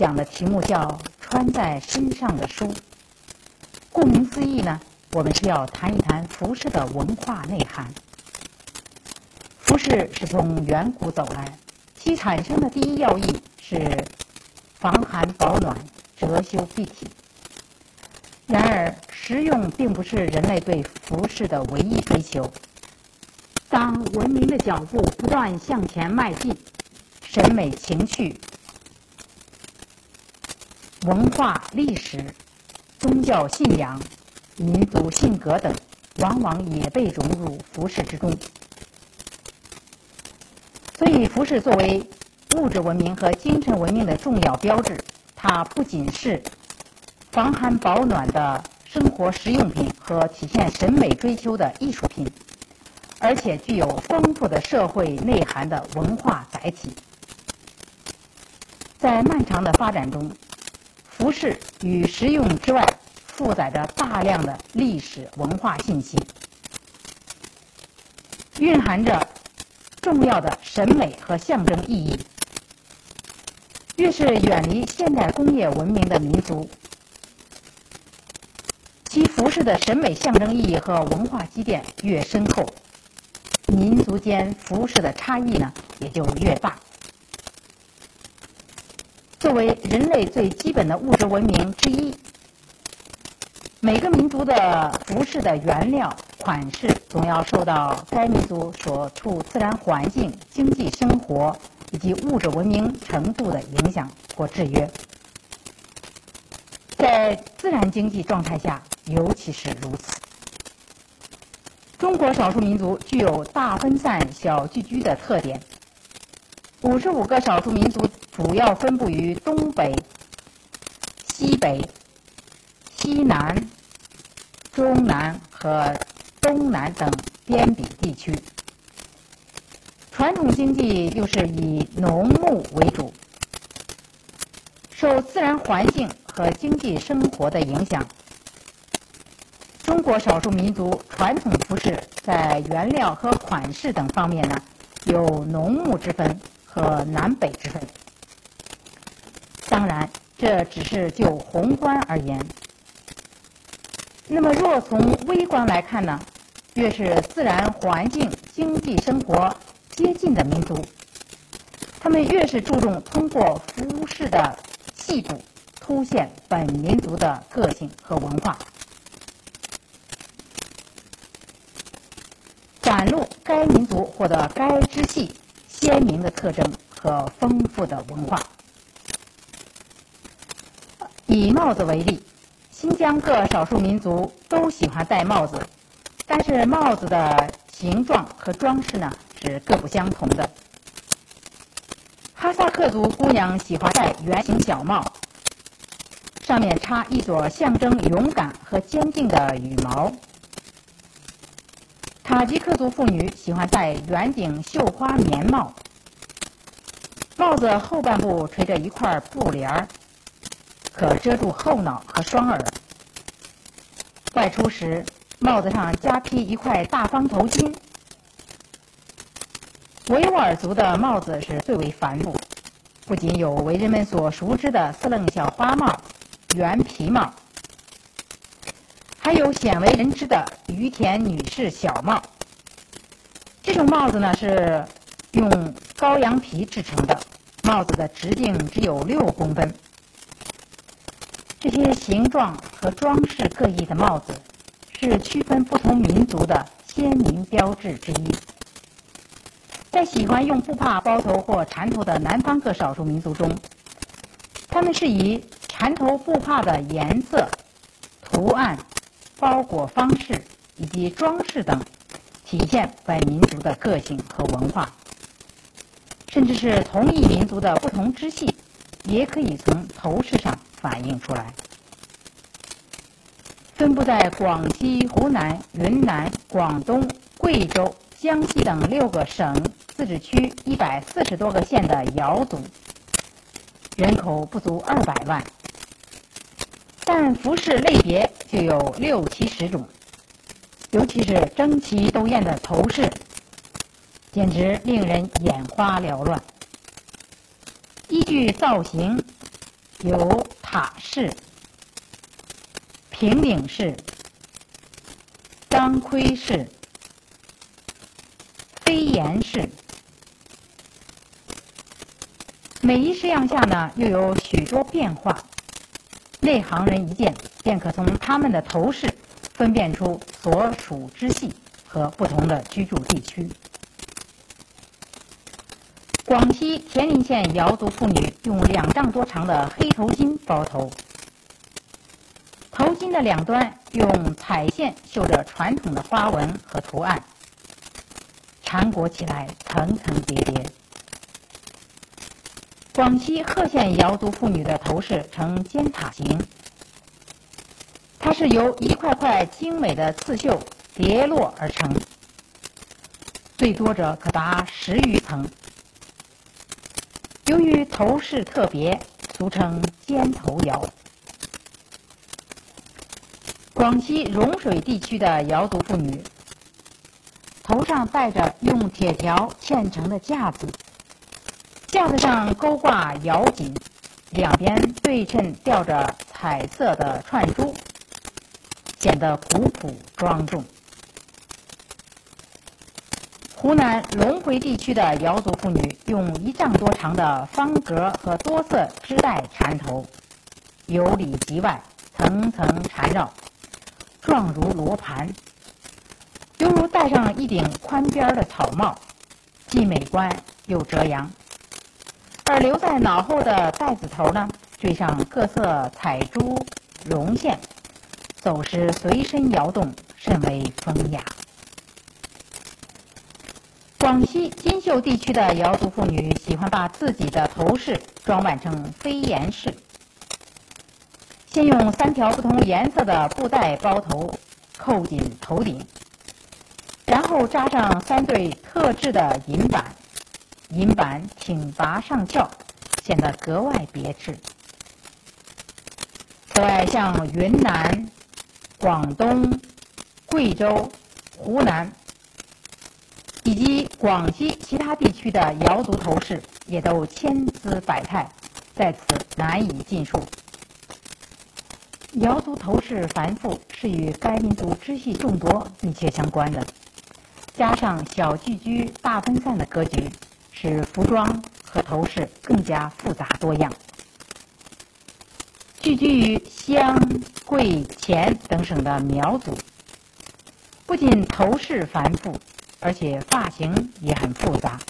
讲的题目叫“穿在身上的书”。顾名思义呢，我们是要谈一谈服饰的文化内涵。服饰是从远古走来，其产生的第一要义是防寒保暖、遮羞蔽体。然而，实用并不是人类对服饰的唯一追求。当文明的脚步不断向前迈进，审美情趣。文化、历史、宗教信仰、民族性格等，往往也被融入服饰之中。所以，服饰作为物质文明和精神文明的重要标志，它不仅是防寒保暖的生活实用品和体现审美追求的艺术品，而且具有丰富的社会内涵的文化载体。在漫长的发展中，服饰与实用之外，负载着大量的历史文化信息，蕴含着重要的审美和象征意义。越是远离现代工业文明的民族，其服饰的审美象征意义和文化积淀越深厚，民族间服饰的差异呢也就越大。作为人类最基本的物质文明之一，每个民族的服饰的原料、款式总要受到该民族所处自然环境、经济生活以及物质文明程度的影响或制约。在自然经济状态下，尤其是如此。中国少数民族具有大分散、小聚居的特点。五十五个少数民族主要分布于东北、西北、西南、中南和东南等边鄙地区。传统经济又是以农牧为主，受自然环境和经济生活的影响，中国少数民族传统服饰在原料和款式等方面呢，有农牧之分。和南北之分，这只是就宏观而言。那么，若从微观来看呢？越是自然环境、经济生活接近的民族，他们越是注重通过服饰的细部，凸显本民族的个性和文化，展露该民族或者该支系。鲜明的特征和丰富的文化。以帽子为例，新疆各少数民族都喜欢戴帽子，但是帽子的形状和装饰呢是各不相同的。哈萨克族姑娘喜欢戴圆形小帽，上面插一撮象征勇敢和坚定的羽毛。塔吉克族妇女喜欢戴圆顶绣花棉帽，帽子后半部垂着一块布帘儿，可遮住后脑和双耳。外出时，帽子上加披一块大方头巾。维吾尔族的帽子是最为繁复，不仅有为人们所熟知的四棱小花帽、圆皮帽。还有鲜为人知的于田女士小帽，这种帽子呢是用羔羊皮制成的，帽子的直径只有六公分。这些形状和装饰各异的帽子，是区分不同民族的鲜明标志之一。在喜欢用布帕包头或缠头的南方各少数民族中，他们是以缠头布帕的颜色、图案。包裹方式以及装饰等，体现本民族的个性和文化，甚至是同一民族的不同支系，也可以从头饰上反映出来。分布在广西、湖南、云南、广东、贵州、江西等六个省、自治区一百四十多个县的瑶族，人口不足二百万。但服饰类别就有六七十种，尤其是争奇斗艳的头饰，简直令人眼花缭乱。依据造型、有塔式、平顶式、钢盔式、飞檐式。每一式样下呢，又有许多变化。内行人一见，便可从他们的头饰分辨出所属之系和不同的居住地区。广西田林县瑶族妇女用两丈多长的黑头巾包头，头巾的两端用彩线绣着传统的花纹和图案，缠裹起来层层叠叠。广西贺县瑶族妇女的头饰呈尖塔形，它是由一块块精美的刺绣叠落而成，最多者可达十余层。由于头饰特别，俗称尖头瑶。广西融水地区的瑶族妇女头上戴着用铁条嵌成的架子。架子上勾挂瑶锦，两边对称吊着彩色的串珠，显得古朴庄重。湖南隆回地区的瑶族妇女用一丈多长的方格和多色织带缠头，由里及外层层缠绕，状如罗盘，犹如戴上一顶宽边的草帽，既美观又遮阳。而留在脑后的带子头呢，缀上各色彩珠绒线，走时随身摇动，甚为风雅。广西金秀地区的瑶族妇女喜欢把自己的头饰装扮成飞檐式，先用三条不同颜色的布带包头，扣紧头顶，然后扎上三对特制的银板。银板挺拔上翘，显得格外别致。此外，像云南、广东、贵州、湖南以及广西其他地区的瑶族头饰，也都千姿百态，在此难以尽述。瑶族头饰繁复，是与该民族支系众多密切相关的，加上小聚居、大分散的格局。使服装和头饰更加复杂多样。聚居于湘、桂、黔等省的苗族，不仅头饰繁复，而且发型也很复杂。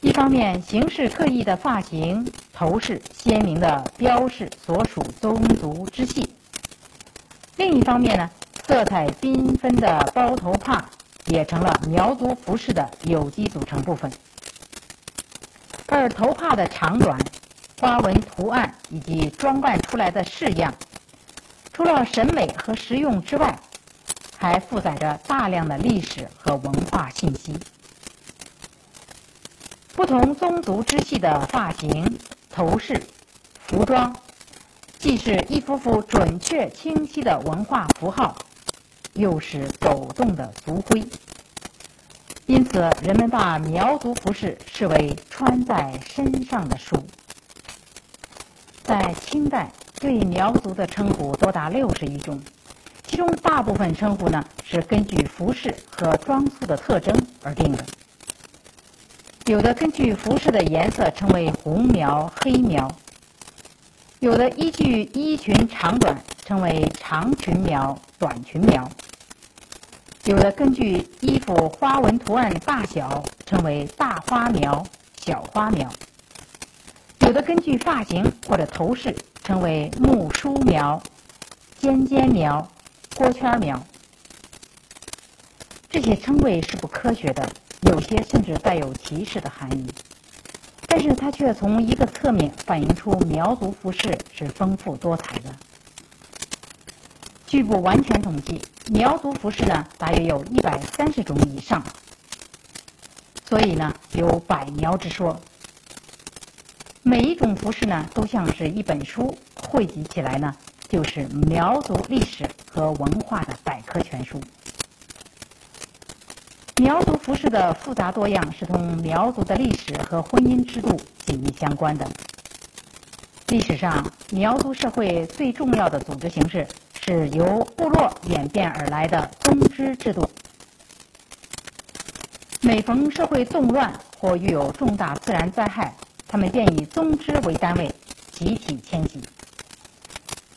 一方面，形式各异的发型、头饰鲜明的标示所属宗族之系；另一方面呢，色彩缤纷的包头帕。也成了苗族服饰的有机组成部分，而头帕的长短、花纹图案以及装扮出来的式样，除了审美和实用之外，还负载着大量的历史和文化信息。不同宗族支系的发型、头饰、服装，既是一幅幅准确清晰的文化符号。又是走动的族徽，因此人们把苗族服饰视为穿在身上的书。在清代，对苗族的称呼多达六十余种，其中大部分称呼呢是根据服饰和装束的特征而定的。有的根据服饰的颜色称为红苗、黑苗；有的依据衣裙长短称为长裙苗。短裙苗，有的根据衣服花纹图案大小称为大花苗、小花苗；有的根据发型或者头饰称为木梳苗、尖尖苗、锅圈苗。这些称谓是不科学的，有些甚至带有歧视的含义。但是它却从一个侧面反映出苗族服饰是丰富多彩的。据不完全统计，苗族服饰呢大约有一百三十种以上，所以呢有百苗之说。每一种服饰呢都像是一本书，汇集起来呢就是苗族历史和文化的百科全书。苗族服饰的复杂多样是同苗族的历史和婚姻制度紧密相关的。历史上，苗族社会最重要的组织形式是由部落演变而来的宗支制度。每逢社会动乱或遇有重大自然灾害，他们便以宗支为单位集体迁徙。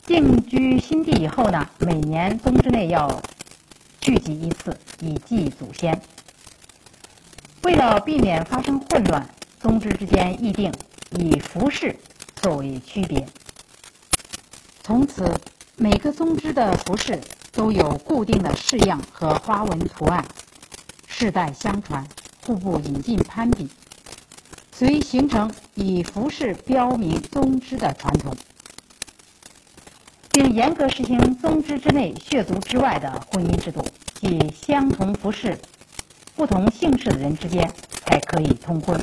定居新地以后呢，每年宗支内要聚集一次，以祭祖先。为了避免发生混乱，宗支之间议定以服饰作为区别。从此，每个宗支的服饰都有固定的式样和花纹图案，世代相传，互不引进攀比，遂形成以服饰标明宗支的传统。并严格实行宗支之内血族之外的婚姻制度，即相同服饰、不同姓氏的人之间才可以通婚。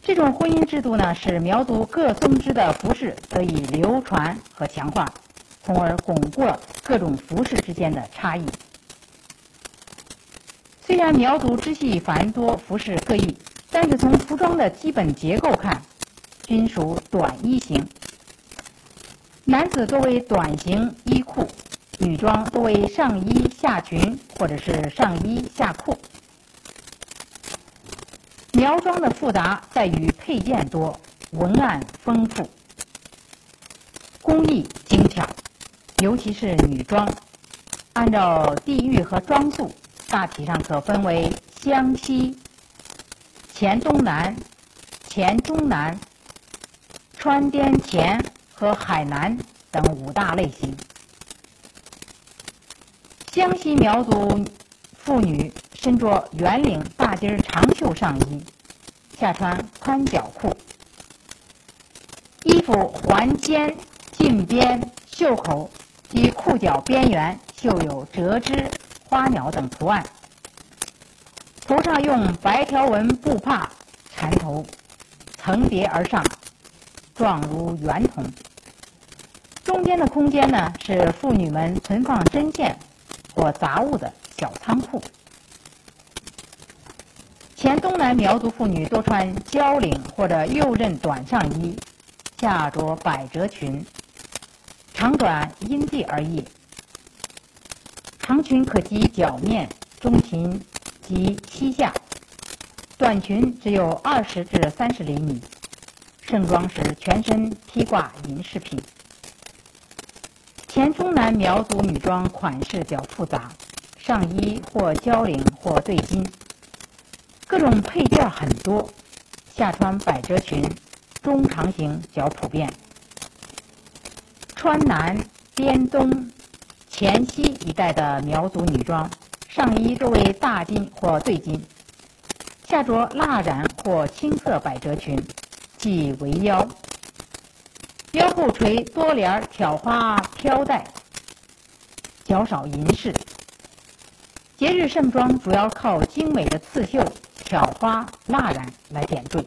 这种婚姻制度呢，使苗族各宗支的服饰得以流传和强化，从而巩固了各种服饰之间的差异。虽然苗族支系繁多，服饰各异，但是从服装的基本结构看，均属短衣型。男子多为短型衣裤，女装多为上衣下裙或者是上衣下裤。苗装的复杂在于配件多、文案丰富、工艺精巧，尤其是女装。按照地域和装束，大体上可分为湘西、黔东南、黔中南、川滇黔。和海南等五大类型。湘西苗族妇女身着圆领大襟长袖上衣，下穿宽脚裤，衣服环肩、襟边、袖口及裤脚边缘绣有折枝、花鸟等图案，头上用白条纹布帕缠头，层叠而上，状如圆筒。中间的空间呢，是妇女们存放针线或杂物的小仓库。黔东南苗族妇女多穿交领或者右衽短上衣，下着百褶裙，长短因地而异。长裙可及脚面，中裙及膝下，短裙只有二十至三十厘米。盛装时，全身披挂银饰品。黔中南苗族女装款式较复杂，上衣或交领或对襟，各种配件很多。下穿百褶裙，中长型较普遍。川南、滇东、黔西一带的苗族女装，上衣多为大襟或对襟，下着蜡染或青色百褶裙，系围腰。腰部垂多帘挑花飘带，较少银饰。节日盛装主要靠精美的刺绣、挑花、蜡染来点缀。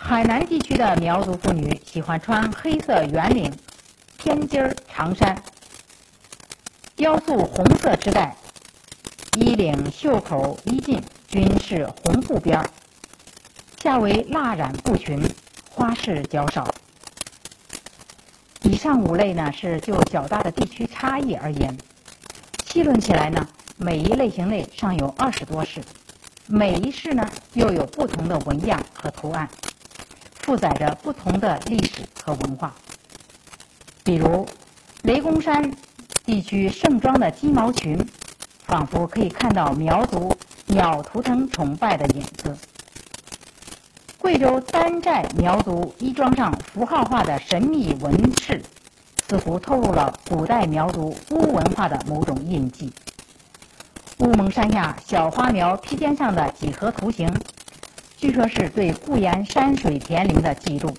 海南地区的苗族妇女喜欢穿黑色圆领偏襟长衫，腰束红色织带，衣领、袖口、衣襟均是红布边儿，下为蜡染布裙。花式较少。以上五类呢，是就较大的地区差异而言，细论起来呢，每一类型内尚有二十多式，每一式呢又有不同的纹样和图案，负载着不同的历史和文化。比如雷公山地区盛装的鸡毛裙，仿佛可以看到苗族鸟图腾崇拜的影子。贵州丹寨苗族衣装上符号化的神秘纹饰，似乎透露了古代苗族巫文化的某种印记。乌蒙山下小花苗披肩上的几何图形，据说是对固岩山水田林的记录；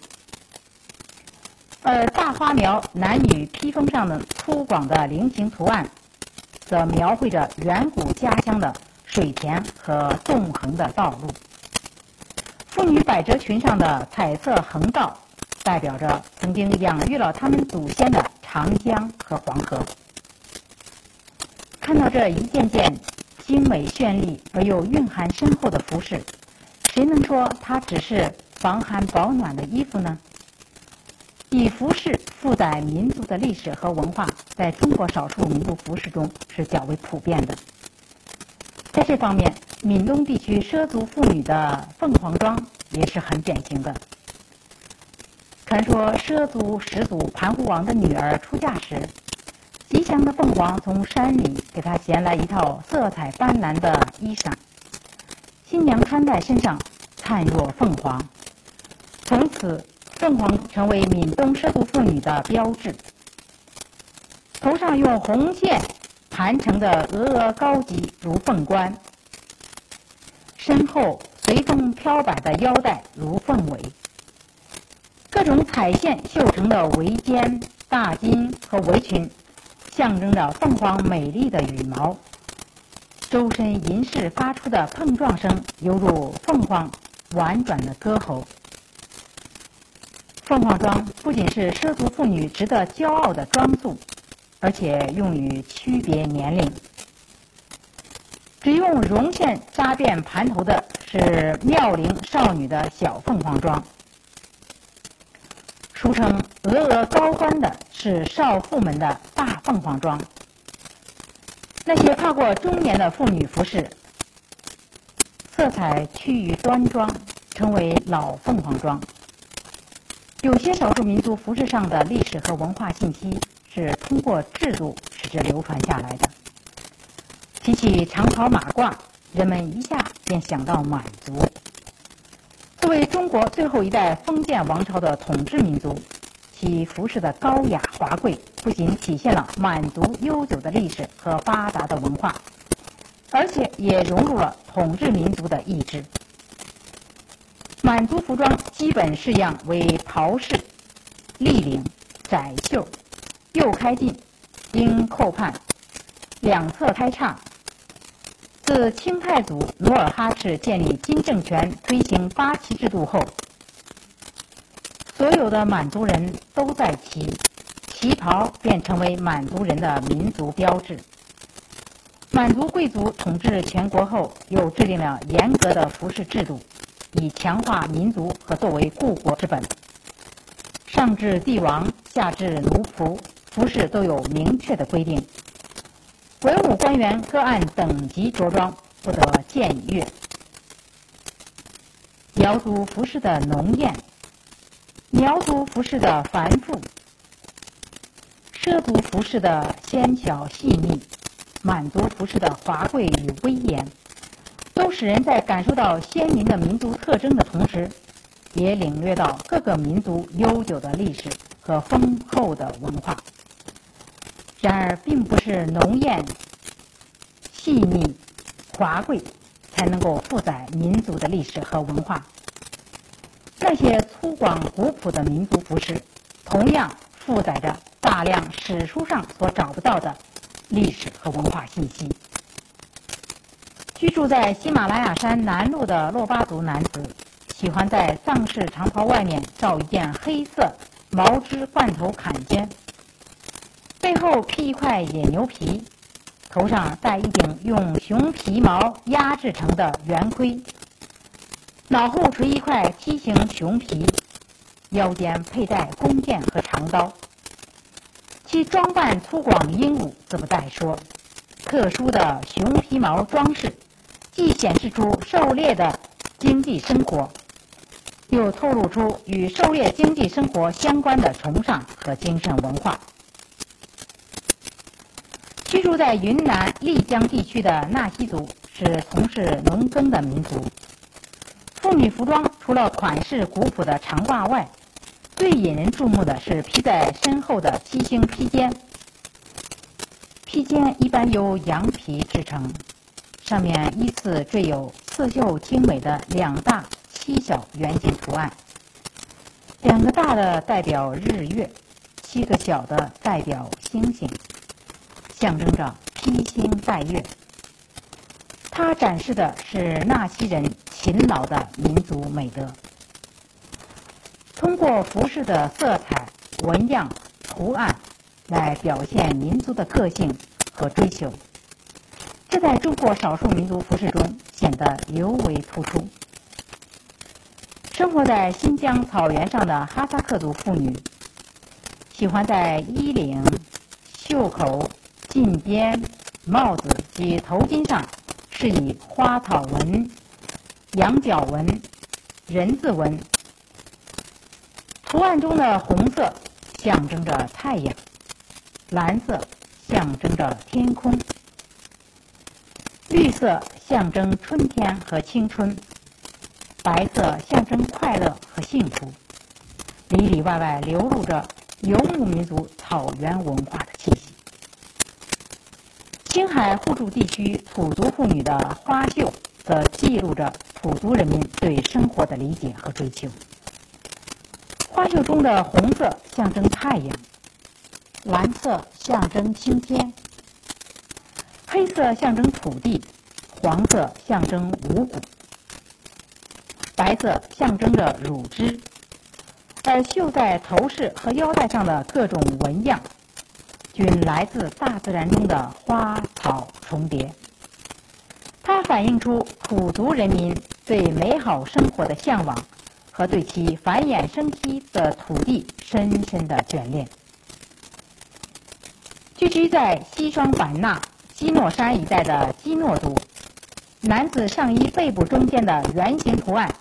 而大花苗男女披风上的粗犷的菱形图案，则描绘着远古家乡的水田和纵横的道路。妇女百褶裙上的彩色横道，代表着曾经养育了他们祖先的长江和黄河。看到这一件件精美绚丽而又蕴含深厚的服饰，谁能说它只是防寒保暖的衣服呢？以服饰负载民族的历史和文化，在中国少数民族服饰中是较为普遍的。在这方面，闽东地区畲族妇女的凤凰装也是很典型的。传说畲族始祖盘湖王的女儿出嫁时，吉祥的凤凰从山里给她衔来一套色彩斑斓的衣裳，新娘穿在身上灿若凤凰。从此。凤凰成为闽东畲族妇女的标志，头上用红线盘成的峨峨高髻如凤冠，身后随风飘摆的腰带如凤尾，各种彩线绣成的围肩、大襟和围裙，象征着凤凰美丽的羽毛，周身银饰发出的碰撞声，犹如凤凰婉转的歌喉。凤凰装不仅是畲族妇女值得骄傲的装束，而且用于区别年龄。只用绒线扎辫盘头的是妙龄少女的小凤凰装，俗称峨峨高冠的是少妇们的大凤凰装。那些跨过中年的妇女服饰，色彩趋于端庄，称为老凤凰装。有些少数民族服饰上的历史和文化信息是通过制度使之流传下来的。提起长袍马褂，人们一下便想到满族。作为中国最后一代封建王朝的统治民族，其服饰的高雅华贵，不仅体现了满族悠久的历史和发达的文化，而且也融入了统治民族的意志。满族服装基本式样为袍式，立领，窄袖，右开襟，应扣袢，两侧开叉。自清太祖努尔哈赤建立金政权、推行八旗制度后，所有的满族人都在旗，旗袍便成为满族人的民族标志。满族贵族统治全国后，又制定了严格的服饰制度。以强化民族和作为固国之本，上至帝王，下至奴仆，服饰都有明确的规定。文武官员各按等级着装，不得僭越。苗族服饰的浓艳，苗族服饰的繁复，畲族服饰的纤巧细腻，满族服饰的华贵与威严。都使人在感受到鲜明的民族特征的同时，也领略到各个民族悠久的历史和丰厚的文化。然而，并不是浓艳、细腻、华贵才能够负载民族的历史和文化。那些粗犷古朴的民族服饰，同样负载着大量史书上所找不到的历史和文化信息。居住在喜马拉雅山南麓的珞巴族男子，喜欢在藏式长袍外面罩一件黑色毛织罐头坎肩，背后披一块野牛皮，头上戴一顶用熊皮毛压制成的圆盔，脑后垂一块梯形熊皮，腰间佩戴弓箭和长刀。其装扮粗犷英武，自不待说。特殊的熊皮毛装饰。既显示出狩猎的经济生活，又透露出与狩猎经济生活相关的崇尚和精神文化。居住在云南丽江地区的纳西族是从事农耕的民族。妇女服装除了款式古朴的长褂外，最引人注目的是披在身后的七星披肩。披肩一般由羊皮制成。上面依次缀有刺绣精美的两大、七小圆形图案，两个大的代表日月，七个小的代表星星，象征着披星戴月。它展示的是纳西人勤劳的民族美德。通过服饰的色彩、纹样、图案来表现民族的个性和追求。这在中国少数民族服饰中显得尤为突出。生活在新疆草原上的哈萨克族妇女，喜欢在衣领、袖口、襟边、帽子及头巾上饰以花草纹、羊角纹、人字纹。图案中的红色象征着太阳，蓝色象征着天空，绿色象征春天和青春。白色象征快乐和幸福，里里外外流露着游牧民族草原文化的。青海互助地区土族妇女的花绣，则记录着土族人民对生活的理解和追求。花绣中的红色象征太阳，蓝色象征青天，黑色象征土地，黄色象征五谷。白色象征着乳汁，而绣在头饰和腰带上的各种纹样，均来自大自然中的花草重叠。它反映出土族人民对美好生活的向往和对其繁衍生息的土地深深的眷恋。聚居在西双版纳基诺山一带的基诺族，男子上衣背部中间的圆形图案。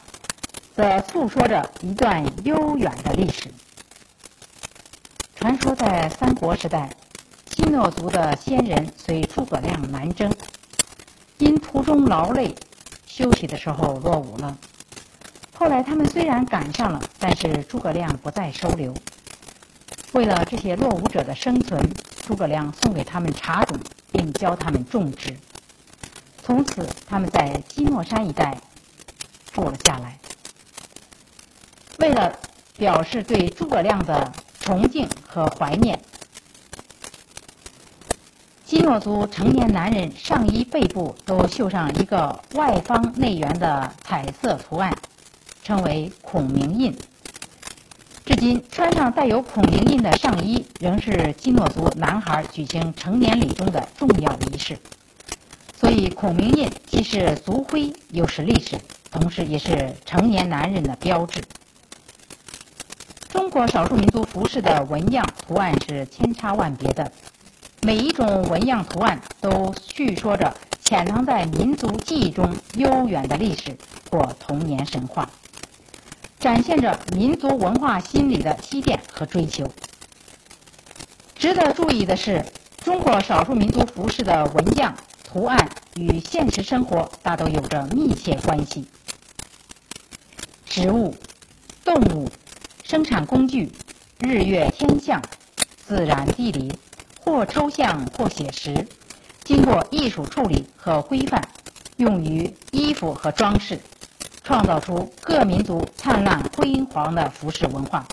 则诉说着一段悠远的历史。传说在三国时代，基诺族的先人随诸葛亮南征，因途中劳累，休息的时候落伍了。后来他们虽然赶上了，但是诸葛亮不再收留。为了这些落伍者的生存，诸葛亮送给他们茶种，并教他们种植。从此，他们在基诺山一带住了下来。为了表示对诸葛亮的崇敬和怀念，基诺族成年男人上衣背部都绣上一个外方内圆的彩色图案，称为孔明印。至今，穿上带有孔明印的上衣仍是基诺族男孩举行成年礼中的重要仪式。所以，孔明印既是族徽，又是历史，同时也是成年男人的标志。中国少数民族服饰的纹样图案是千差万别的，每一种纹样图案都叙说着潜藏在民族记忆中悠远的历史或童年神话，展现着民族文化心理的积淀和追求。值得注意的是，中国少数民族服饰的纹样图案与现实生活大都有着密切关系，植物、动物。生产工具、日月天象、自然地理，或抽象或写实，经过艺术处理和规范，用于衣服和装饰，创造出各民族灿烂辉煌的服饰文化。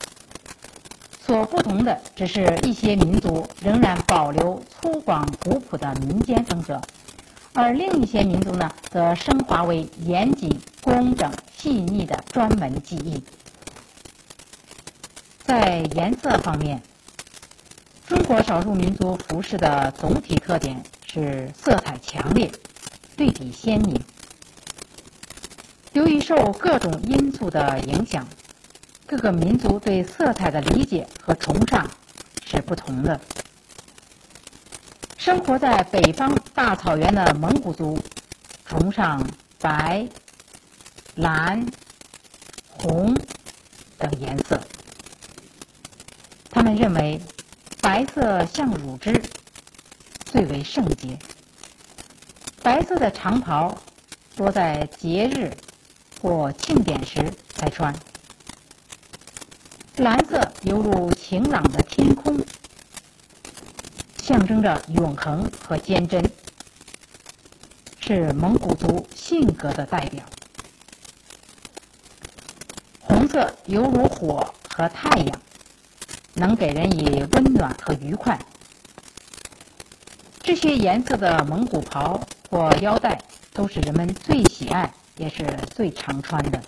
所不同的，只是一些民族仍然保留粗犷古朴的民间风格，而另一些民族呢，则升华为严谨、工整、细腻的专门技艺。在颜色方面，中国少数民族服饰的总体特点是色彩强烈、对比鲜明。由于受各种因素的影响，各个民族对色彩的理解和崇尚是不同的。生活在北方大草原的蒙古族崇尚白、蓝、红等颜色。他们认为，白色像乳汁，最为圣洁。白色的长袍多在节日或庆典时才穿。蓝色犹如晴朗的天空，象征着永恒和坚贞，是蒙古族性格的代表。红色犹如火和太阳。能给人以温暖和愉快。这些颜色的蒙古袍或腰带都是人们最喜爱也是最常穿的。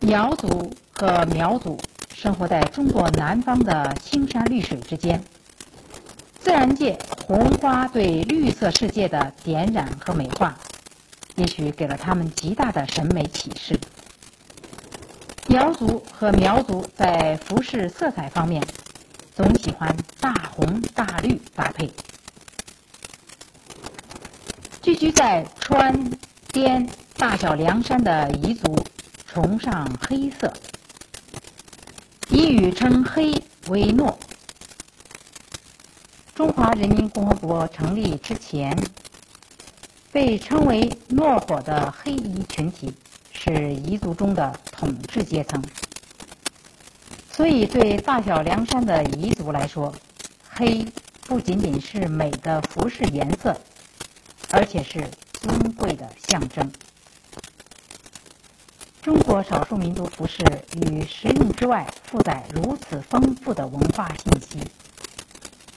苗族和苗族生活在中国南方的青山绿水之间，自然界红花对绿色世界的点染和美化，也许给了他们极大的审美启示。苗族和苗族在服饰色彩方面，总喜欢大红大绿搭配。聚居在川滇大小凉山的彝族，崇尚黑色，彝语称黑为诺。中华人民共和国成立之前，被称为诺火的黑彝群体是彝族中的统治阶层，所以对大小凉山的彝族来说，黑不仅仅是美的服饰颜色，而且是尊贵的象征。中国少数民族服饰与实用之外，负载如此丰富的文化信息。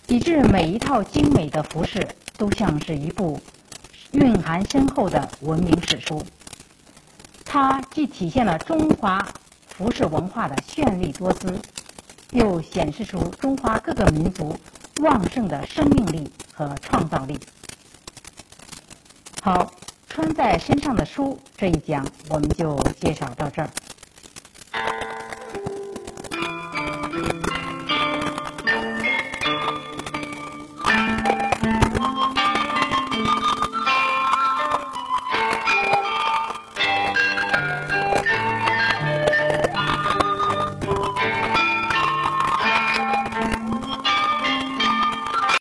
以致每一套精美的服饰都像是一部蕴含深厚的文明史书。它既体现了中华服饰文化的绚丽多姿，又显示出中华各个民族旺盛的生命力和创造力。好，穿在身上的书这一讲我们就介绍到这儿。